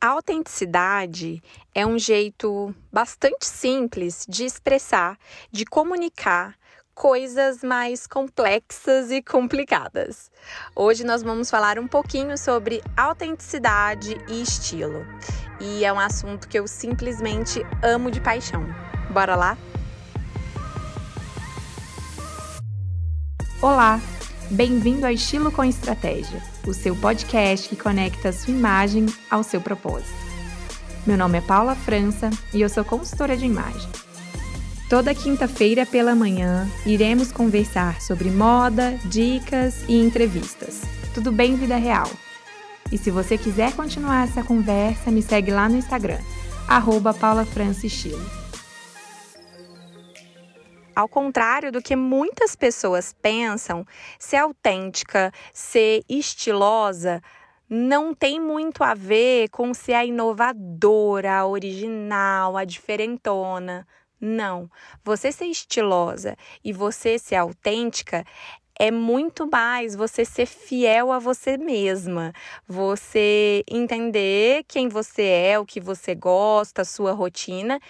A autenticidade é um jeito bastante simples de expressar, de comunicar coisas mais complexas e complicadas. Hoje nós vamos falar um pouquinho sobre autenticidade e estilo. E é um assunto que eu simplesmente amo de paixão. Bora lá? Olá, bem-vindo ao Estilo com Estratégia o seu podcast que conecta a sua imagem ao seu propósito. Meu nome é Paula França e eu sou consultora de imagem. Toda quinta-feira pela manhã iremos conversar sobre moda, dicas e entrevistas. Tudo bem, vida real? E se você quiser continuar essa conversa, me segue lá no Instagram, arroba Ao contrário do que muitas pessoas pensam, ser autêntica, ser estilosa, não tem muito a ver com ser a inovadora, a original, a diferentona. Não. Você ser estilosa e você ser autêntica é muito mais você ser fiel a você mesma, você entender quem você é, o que você gosta, a sua rotina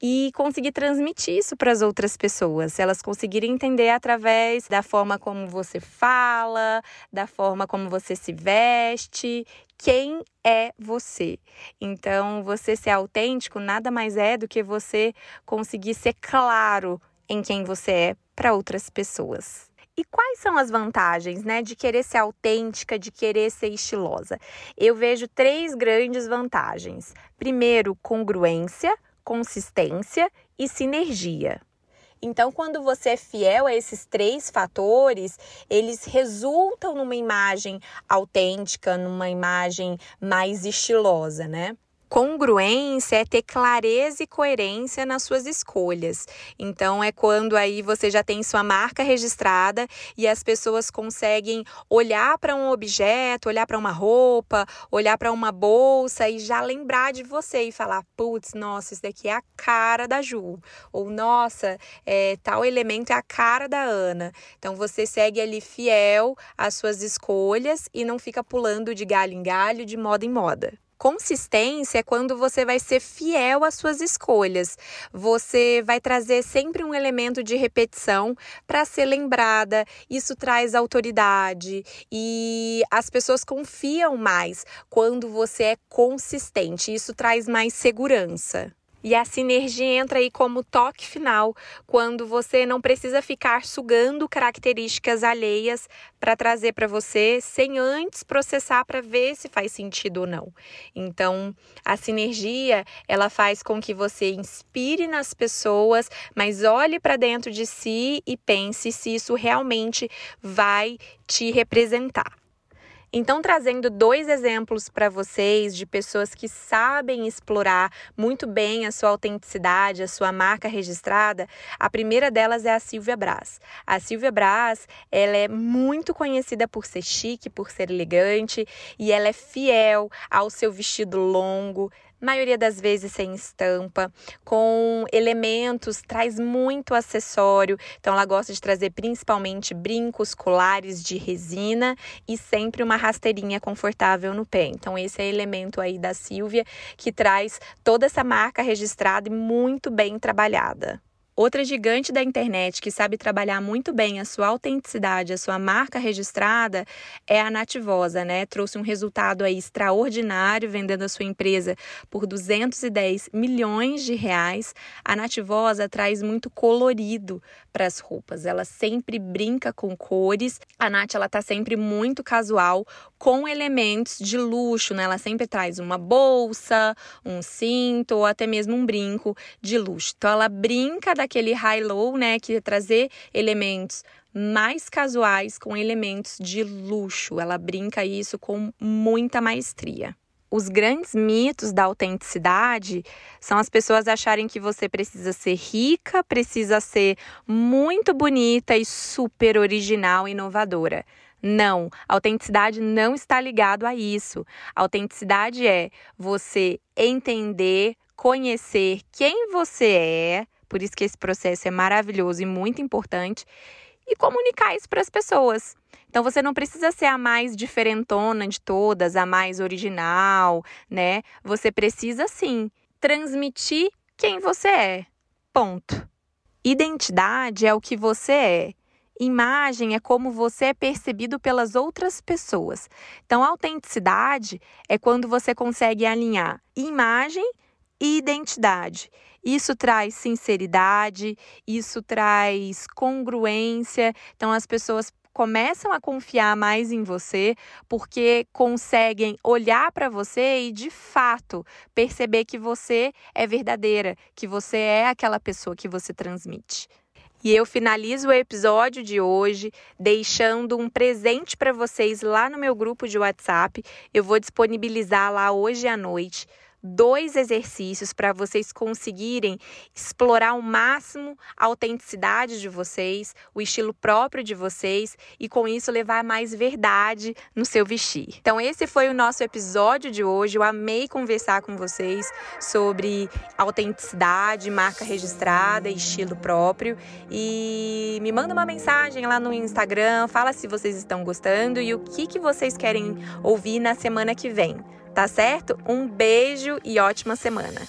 e conseguir transmitir isso para as outras pessoas, elas conseguirem entender através da forma como você fala, da forma como você se veste, quem é você. Então, você ser autêntico nada mais é do que você conseguir ser claro em quem você é para outras pessoas. E quais são as vantagens, né, de querer ser autêntica, de querer ser estilosa? Eu vejo três grandes vantagens. Primeiro, congruência, consistência e sinergia. Então, quando você é fiel a esses três fatores, eles resultam numa imagem autêntica, numa imagem mais estilosa, né? Congruência é ter clareza e coerência nas suas escolhas. Então é quando aí você já tem sua marca registrada e as pessoas conseguem olhar para um objeto, olhar para uma roupa, olhar para uma bolsa e já lembrar de você e falar: putz, nossa, isso daqui é a cara da Ju. Ou nossa, é, tal elemento é a cara da Ana. Então você segue ali fiel às suas escolhas e não fica pulando de galho em galho, de moda em moda. Consistência é quando você vai ser fiel às suas escolhas. Você vai trazer sempre um elemento de repetição para ser lembrada. Isso traz autoridade e as pessoas confiam mais quando você é consistente. Isso traz mais segurança. E a sinergia entra aí como toque final, quando você não precisa ficar sugando características alheias para trazer para você, sem antes processar para ver se faz sentido ou não. Então, a sinergia, ela faz com que você inspire nas pessoas, mas olhe para dentro de si e pense se isso realmente vai te representar. Então, trazendo dois exemplos para vocês de pessoas que sabem explorar muito bem a sua autenticidade, a sua marca registrada, a primeira delas é a Silvia Brás. A Silvia Brás, ela é muito conhecida por ser chique, por ser elegante e ela é fiel ao seu vestido longo, maioria das vezes sem estampa, com elementos, traz muito acessório. Então ela gosta de trazer principalmente brincos, colares de resina e sempre uma rasteirinha confortável no pé. Então esse é elemento aí da Silvia que traz toda essa marca registrada e muito bem trabalhada. Outra gigante da internet que sabe trabalhar muito bem a sua autenticidade, a sua marca registrada, é a Nativosa, né? Trouxe um resultado aí extraordinário vendendo a sua empresa por 210 milhões de reais. A Nativosa traz muito colorido para as roupas. Ela sempre brinca com cores. A Nath ela tá sempre muito casual, com elementos de luxo, né? Ela sempre traz uma bolsa, um cinto ou até mesmo um brinco de luxo. Então ela brinca daquele high-low, né? Que é trazer elementos mais casuais com elementos de luxo. Ela brinca isso com muita maestria. Os grandes mitos da autenticidade são as pessoas acharem que você precisa ser rica, precisa ser muito bonita e super original e inovadora. Não, autenticidade não está ligado a isso. autenticidade é você entender, conhecer quem você é, por isso que esse processo é maravilhoso e muito importante, e comunicar isso para as pessoas. Então você não precisa ser a mais diferentona de todas, a mais original, né? Você precisa sim transmitir quem você é. Ponto. Identidade é o que você é. Imagem é como você é percebido pelas outras pessoas. Então, autenticidade é quando você consegue alinhar imagem identidade. Isso traz sinceridade, isso traz congruência. Então, as pessoas começam a confiar mais em você porque conseguem olhar para você e de fato perceber que você é verdadeira, que você é aquela pessoa que você transmite. E eu finalizo o episódio de hoje deixando um presente para vocês lá no meu grupo de WhatsApp. Eu vou disponibilizar lá hoje à noite dois exercícios para vocês conseguirem explorar ao máximo a autenticidade de vocês, o estilo próprio de vocês e com isso levar mais verdade no seu vestir. Então esse foi o nosso episódio de hoje. Eu amei conversar com vocês sobre autenticidade, marca registrada, estilo próprio e me manda uma mensagem lá no Instagram, fala se vocês estão gostando e o que que vocês querem ouvir na semana que vem. Tá certo? Um beijo e ótima semana!